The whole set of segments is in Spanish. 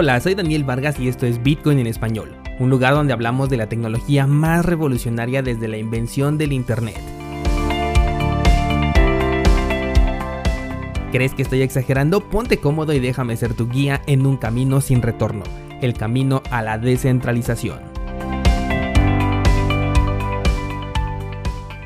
Hola, soy Daniel Vargas y esto es Bitcoin en español, un lugar donde hablamos de la tecnología más revolucionaria desde la invención del Internet. ¿Crees que estoy exagerando? Ponte cómodo y déjame ser tu guía en un camino sin retorno, el camino a la descentralización.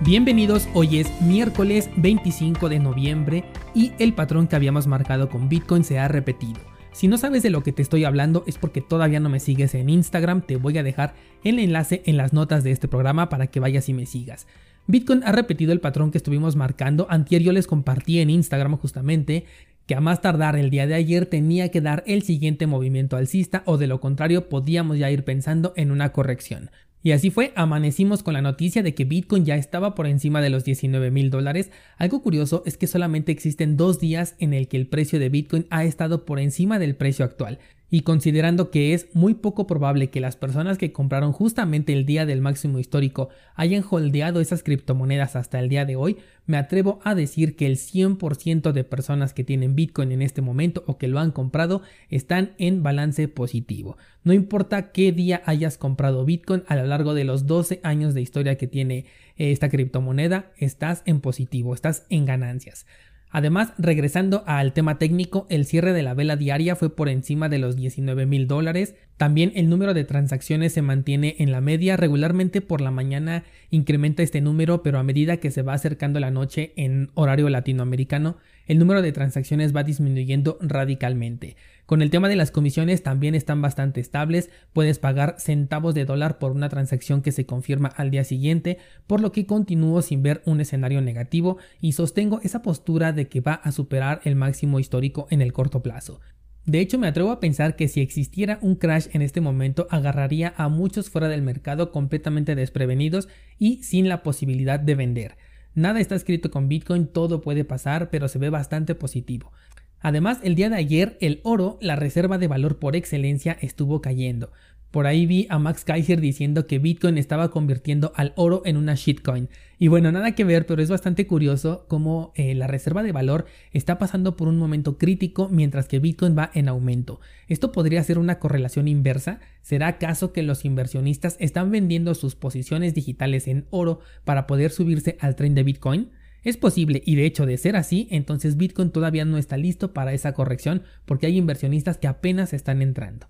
Bienvenidos, hoy es miércoles 25 de noviembre y el patrón que habíamos marcado con Bitcoin se ha repetido. Si no sabes de lo que te estoy hablando es porque todavía no me sigues en Instagram, te voy a dejar el enlace en las notas de este programa para que vayas y me sigas. Bitcoin ha repetido el patrón que estuvimos marcando, antier yo les compartí en Instagram justamente que a más tardar el día de ayer tenía que dar el siguiente movimiento alcista o de lo contrario podíamos ya ir pensando en una corrección. Y así fue, amanecimos con la noticia de que Bitcoin ya estaba por encima de los 19 mil dólares. Algo curioso es que solamente existen dos días en el que el precio de Bitcoin ha estado por encima del precio actual. Y considerando que es muy poco probable que las personas que compraron justamente el día del máximo histórico hayan holdeado esas criptomonedas hasta el día de hoy, me atrevo a decir que el 100% de personas que tienen Bitcoin en este momento o que lo han comprado están en balance positivo. No importa qué día hayas comprado Bitcoin a lo largo de los 12 años de historia que tiene eh, esta criptomoneda, estás en positivo, estás en ganancias. Además, regresando al tema técnico, el cierre de la vela diaria fue por encima de los 19 mil dólares. También el número de transacciones se mantiene en la media. Regularmente por la mañana incrementa este número, pero a medida que se va acercando la noche en horario latinoamericano, el número de transacciones va disminuyendo radicalmente. Con el tema de las comisiones también están bastante estables, puedes pagar centavos de dólar por una transacción que se confirma al día siguiente, por lo que continúo sin ver un escenario negativo y sostengo esa postura de que va a superar el máximo histórico en el corto plazo. De hecho, me atrevo a pensar que si existiera un crash en este momento, agarraría a muchos fuera del mercado completamente desprevenidos y sin la posibilidad de vender. Nada está escrito con Bitcoin, todo puede pasar, pero se ve bastante positivo. Además, el día de ayer el oro, la reserva de valor por excelencia, estuvo cayendo. Por ahí vi a Max Kaiser diciendo que Bitcoin estaba convirtiendo al oro en una shitcoin. Y bueno, nada que ver, pero es bastante curioso cómo eh, la reserva de valor está pasando por un momento crítico mientras que Bitcoin va en aumento. Esto podría ser una correlación inversa. ¿Será acaso que los inversionistas están vendiendo sus posiciones digitales en oro para poder subirse al tren de Bitcoin? Es posible y de hecho de ser así, entonces Bitcoin todavía no está listo para esa corrección porque hay inversionistas que apenas están entrando.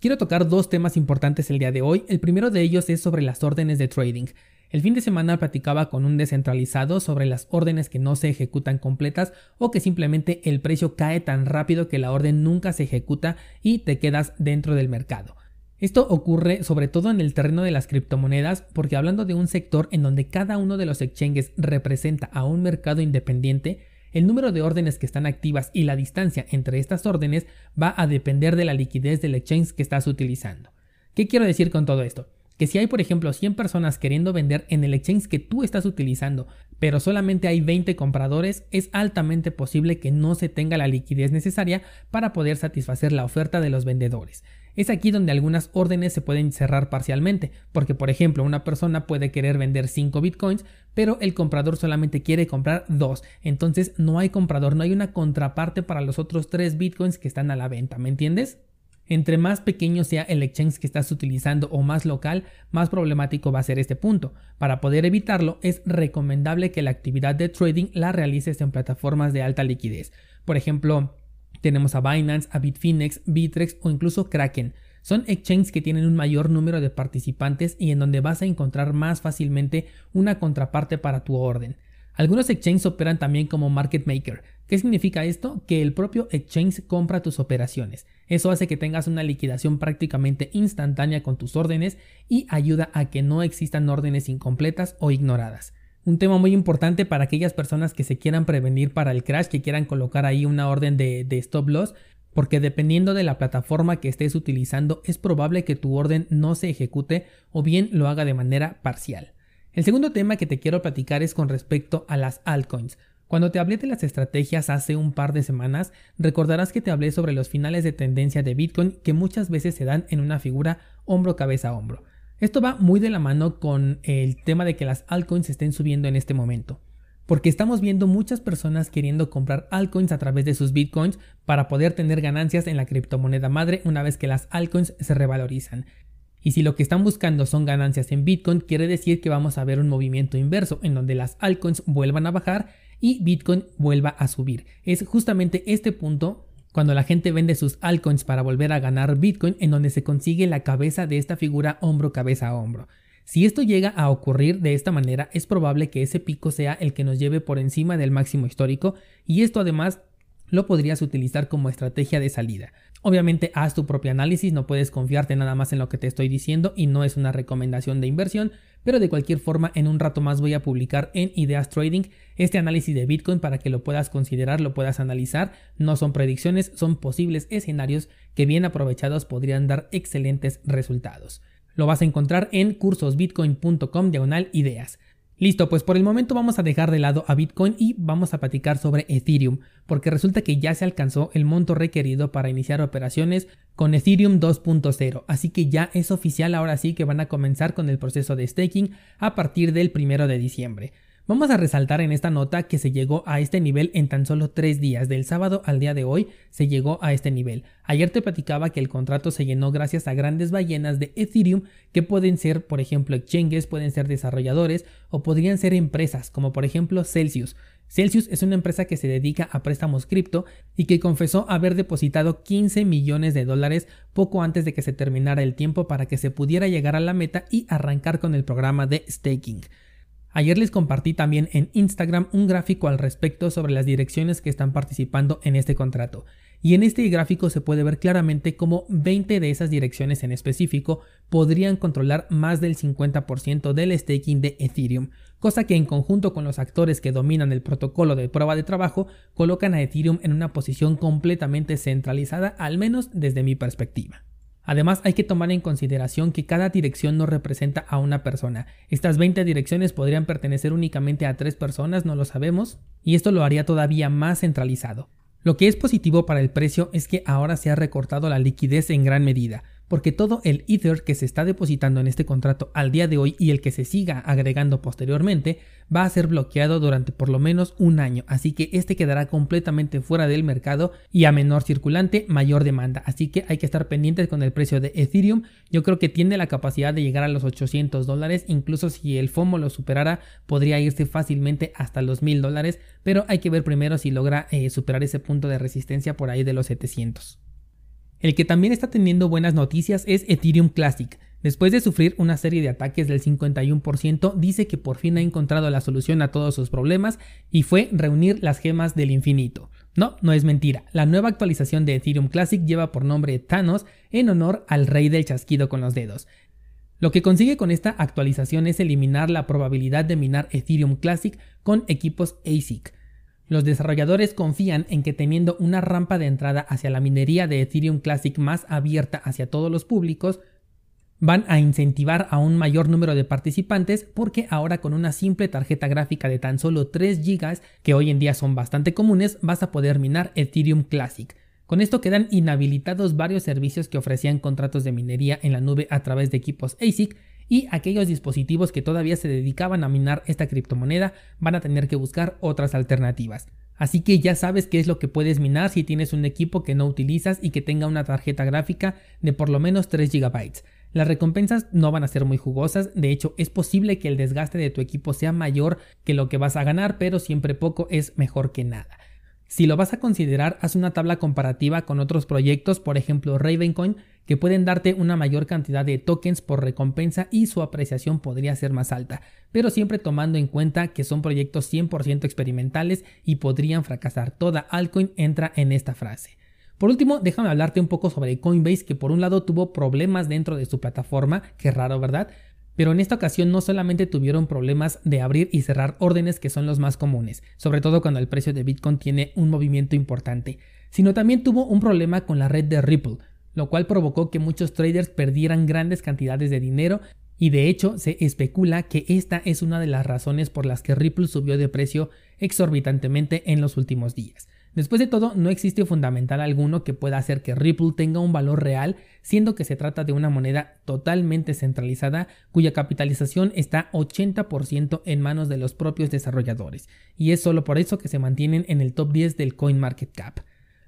Quiero tocar dos temas importantes el día de hoy. El primero de ellos es sobre las órdenes de trading. El fin de semana platicaba con un descentralizado sobre las órdenes que no se ejecutan completas o que simplemente el precio cae tan rápido que la orden nunca se ejecuta y te quedas dentro del mercado. Esto ocurre sobre todo en el terreno de las criptomonedas porque hablando de un sector en donde cada uno de los exchanges representa a un mercado independiente, el número de órdenes que están activas y la distancia entre estas órdenes va a depender de la liquidez del exchange que estás utilizando. ¿Qué quiero decir con todo esto? Que si hay por ejemplo 100 personas queriendo vender en el exchange que tú estás utilizando, pero solamente hay 20 compradores, es altamente posible que no se tenga la liquidez necesaria para poder satisfacer la oferta de los vendedores. Es aquí donde algunas órdenes se pueden cerrar parcialmente, porque por ejemplo una persona puede querer vender 5 bitcoins, pero el comprador solamente quiere comprar 2, entonces no hay comprador, no hay una contraparte para los otros 3 bitcoins que están a la venta, ¿me entiendes? Entre más pequeño sea el exchange que estás utilizando o más local, más problemático va a ser este punto. Para poder evitarlo, es recomendable que la actividad de trading la realices en plataformas de alta liquidez. Por ejemplo, tenemos a Binance, a Bitfinex, Bitrex o incluso Kraken. Son exchanges que tienen un mayor número de participantes y en donde vas a encontrar más fácilmente una contraparte para tu orden. Algunos exchanges operan también como market maker. ¿Qué significa esto? Que el propio exchange compra tus operaciones. Eso hace que tengas una liquidación prácticamente instantánea con tus órdenes y ayuda a que no existan órdenes incompletas o ignoradas. Un tema muy importante para aquellas personas que se quieran prevenir para el crash, que quieran colocar ahí una orden de, stop loss, porque dependiendo de la plataforma que estés utilizando es probable que tu orden no se ejecute o bien lo haga de manera parcial. El segundo tema que te quiero platicar es con respecto a las altcoins. Cuando te hablé de las estrategias hace un par de semanas, recordarás que te hablé sobre los finales de tendencia de Bitcoin que muchas veces se dan en una figura hombro cabeza hombro. Esto va muy de la mano con el tema de que las altcoins estén subiendo en este momento. porque estamos viendo muchas personas queriendo comprar altcoins a través de sus bitcoins para poder tener ganancias en la criptomoneda madre una vez que las altcoins se revalorizan. Y si lo que están buscando son ganancias en Bitcoin, quiere decir que vamos a ver un movimiento inverso en donde las altcoins vuelvan a bajar y Bitcoin vuelva a subir. Es justamente este punto cuando la gente vende sus altcoins para volver a ganar Bitcoin en donde se consigue la cabeza de esta figura hombro cabeza a hombro. Si esto llega a ocurrir de esta manera, es probable que ese pico sea el que nos lleve por encima del máximo histórico y esto además lo podrías utilizar como estrategia de salida. Obviamente haz tu propio análisis, no puedes confiarte nada más en lo que te estoy diciendo y no es una recomendación de inversión, pero de cualquier forma en un rato más voy a publicar en Ideas Trading este análisis de Bitcoin para que lo puedas considerar, lo puedas analizar. No son predicciones, son posibles escenarios que bien aprovechados podrían dar excelentes resultados. Lo vas a encontrar en cursosbitcoin.com diagonal ideas. Listo, pues por el momento vamos a dejar de lado a Bitcoin y vamos a platicar sobre Ethereum, porque resulta que ya se alcanzó el monto requerido para iniciar operaciones con Ethereum 2.0, así que ya es oficial ahora sí que van a comenzar con el proceso de staking a partir del primero de diciembre. Vamos a resaltar en esta nota que se llegó a este nivel en tan solo tres días, del sábado al día de hoy se llegó a este nivel. Ayer te platicaba que el contrato se llenó gracias a grandes ballenas de Ethereum que pueden ser, por ejemplo, exchanges, pueden ser desarrolladores o podrían ser empresas, como por ejemplo Celsius. Celsius es una empresa que se dedica a préstamos cripto y que confesó haber depositado 15 millones de dólares poco antes de que se terminara el tiempo para que se pudiera llegar a la meta y arrancar con el programa de staking. Ayer les compartí también en Instagram un gráfico al respecto sobre las direcciones que están participando en este contrato. Y en este gráfico se puede ver claramente cómo 20 de esas direcciones en específico podrían controlar más del 50% del staking de Ethereum, cosa que en conjunto con los actores que dominan el protocolo de prueba de trabajo colocan a Ethereum en una posición completamente centralizada, al menos desde mi perspectiva. Además, hay que tomar en consideración que cada dirección no representa a una persona. Estas 20 direcciones podrían pertenecer únicamente a tres personas, no lo sabemos, y esto lo haría todavía más centralizado. Lo que es positivo para el precio es que ahora se ha recortado la liquidez en gran medida porque todo el Ether que se está depositando en este contrato al día de hoy y el que se siga agregando posteriormente va a ser bloqueado durante por lo menos un año, así que este quedará completamente fuera del mercado y a menor circulante, mayor demanda, así que hay que estar pendientes con el precio de Ethereum, yo creo que tiene la capacidad de llegar a los 800 dólares, incluso si el FOMO lo superara podría irse fácilmente hasta los 1000 dólares, pero hay que ver primero si logra eh, superar ese punto de resistencia por ahí de los 700. El que también está teniendo buenas noticias es Ethereum Classic. Después de sufrir una serie de ataques del 51%, dice que por fin ha encontrado la solución a todos sus problemas y fue reunir las gemas del infinito. No, no es mentira. La nueva actualización de Ethereum Classic lleva por nombre Thanos en honor al rey del chasquido con los dedos. Lo que consigue con esta actualización es eliminar la probabilidad de minar Ethereum Classic con equipos ASIC. Los desarrolladores confían en que teniendo una rampa de entrada hacia la minería de Ethereum Classic más abierta hacia todos los públicos, van a incentivar a un mayor número de participantes porque ahora con una simple tarjeta gráfica de tan solo 3 GB, que hoy en día son bastante comunes, vas a poder minar Ethereum Classic. Con esto quedan inhabilitados varios servicios que ofrecían contratos de minería en la nube a través de equipos ASIC y aquellos dispositivos que todavía se dedicaban a minar esta criptomoneda van a tener que buscar otras alternativas. Así que ya sabes qué es lo que puedes minar si tienes un equipo que no utilizas y que tenga una tarjeta gráfica de por lo menos 3 GB. Las recompensas no van a ser muy jugosas, de hecho es posible que el desgaste de tu equipo sea mayor que lo que vas a ganar, pero siempre poco es mejor que nada. Si lo vas a considerar, haz una tabla comparativa con otros proyectos, por ejemplo Ravencoin, que pueden darte una mayor cantidad de tokens por recompensa y su apreciación podría ser más alta, pero siempre tomando en cuenta que son proyectos 100% experimentales y podrían fracasar. Toda altcoin entra en esta frase. Por último, déjame hablarte un poco sobre Coinbase, que por un lado tuvo problemas dentro de su plataforma, qué raro, ¿verdad? Pero en esta ocasión no solamente tuvieron problemas de abrir y cerrar órdenes que son los más comunes, sobre todo cuando el precio de Bitcoin tiene un movimiento importante, sino también tuvo un problema con la red de Ripple, lo cual provocó que muchos traders perdieran grandes cantidades de dinero y de hecho se especula que esta es una de las razones por las que Ripple subió de precio exorbitantemente en los últimos días. Después de todo, no existe fundamental alguno que pueda hacer que Ripple tenga un valor real, siendo que se trata de una moneda totalmente centralizada cuya capitalización está 80% en manos de los propios desarrolladores, y es solo por eso que se mantienen en el top 10 del CoinMarketCap.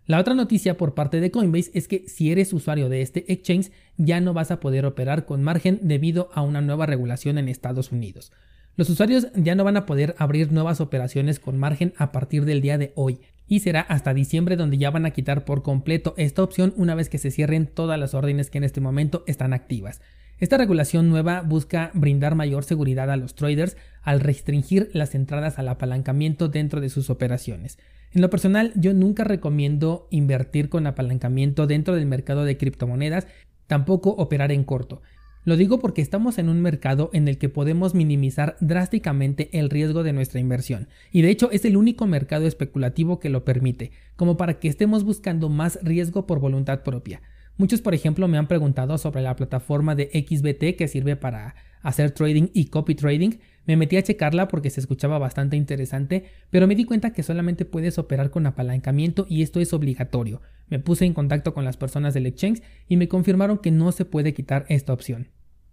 La otra noticia por parte de Coinbase es que si eres usuario de este exchange ya no vas a poder operar con margen debido a una nueva regulación en Estados Unidos. Los usuarios ya no van a poder abrir nuevas operaciones con margen a partir del día de hoy y será hasta diciembre donde ya van a quitar por completo esta opción una vez que se cierren todas las órdenes que en este momento están activas. Esta regulación nueva busca brindar mayor seguridad a los traders al restringir las entradas al apalancamiento dentro de sus operaciones. En lo personal, yo nunca recomiendo invertir con apalancamiento dentro del mercado de criptomonedas, tampoco operar en corto. Lo digo porque estamos en un mercado en el que podemos minimizar drásticamente el riesgo de nuestra inversión, y de hecho es el único mercado especulativo que lo permite, como para que estemos buscando más riesgo por voluntad propia. Muchos, por ejemplo, me han preguntado sobre la plataforma de XBT que sirve para hacer trading y copy trading. Me metí a checarla porque se escuchaba bastante interesante, pero me di cuenta que solamente puedes operar con apalancamiento y esto es obligatorio. Me puse en contacto con las personas del exchange y me confirmaron que no se puede quitar esta opción.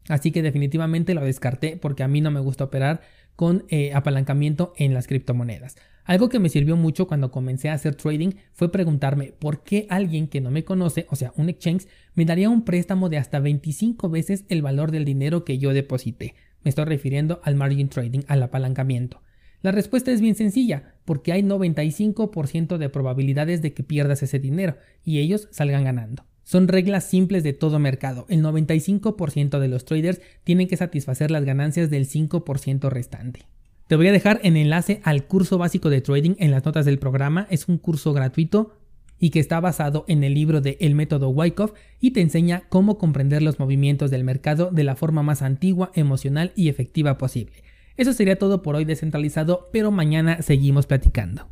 Así que definitivamente lo descarté porque a mí no me gusta operar con eh, apalancamiento en las criptomonedas. Algo que me sirvió mucho cuando comencé a hacer trading fue preguntarme por qué alguien que no me conoce, o sea, un exchange, me daría un préstamo de hasta 25 veces el valor del dinero que yo deposité. Me estoy refiriendo al margin trading, al apalancamiento. La respuesta es bien sencilla, porque hay 95% de probabilidades de que pierdas ese dinero y ellos salgan ganando. Son reglas simples de todo mercado. El 95% de los traders tienen que satisfacer las ganancias del 5% restante. Te voy a dejar el enlace al curso básico de trading en las notas del programa. Es un curso gratuito y que está basado en el libro de El método Wyckoff y te enseña cómo comprender los movimientos del mercado de la forma más antigua, emocional y efectiva posible. Eso sería todo por hoy descentralizado, pero mañana seguimos platicando.